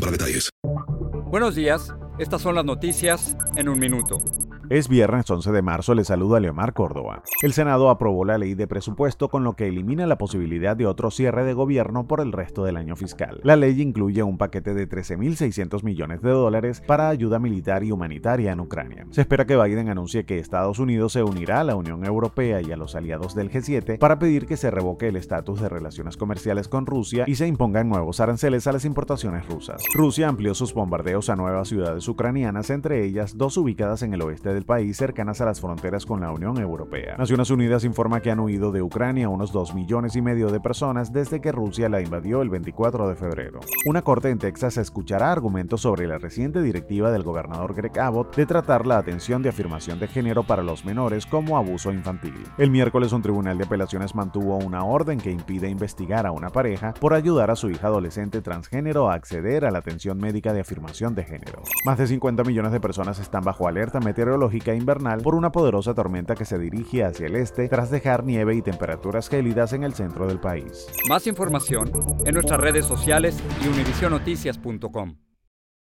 para detalles. Buenos días, estas son las noticias en un minuto. Es viernes 11 de marzo, le saluda Leomar Córdoba. El Senado aprobó la ley de presupuesto con lo que elimina la posibilidad de otro cierre de gobierno por el resto del año fiscal. La ley incluye un paquete de 13.600 millones de dólares para ayuda militar y humanitaria en Ucrania. Se espera que Biden anuncie que Estados Unidos se unirá a la Unión Europea y a los aliados del G7 para pedir que se revoque el estatus de relaciones comerciales con Rusia y se impongan nuevos aranceles a las importaciones rusas. Rusia amplió sus bombardeos a nuevas ciudades ucranianas, entre ellas dos ubicadas en el oeste de del país cercanas a las fronteras con la Unión Europea. Naciones Unidas informa que han huido de Ucrania unos 2 millones y medio de personas desde que Rusia la invadió el 24 de febrero. Una corte en Texas escuchará argumentos sobre la reciente directiva del gobernador Greg Abbott de tratar la atención de afirmación de género para los menores como abuso infantil. El miércoles un tribunal de apelaciones mantuvo una orden que impide investigar a una pareja por ayudar a su hija adolescente transgénero a acceder a la atención médica de afirmación de género. Más de 50 millones de personas están bajo alerta meteorológica invernal por una poderosa tormenta que se dirige hacia el este tras dejar nieve y temperaturas gélidas en el centro del país. Más información en nuestras redes sociales y univisionoticias.com.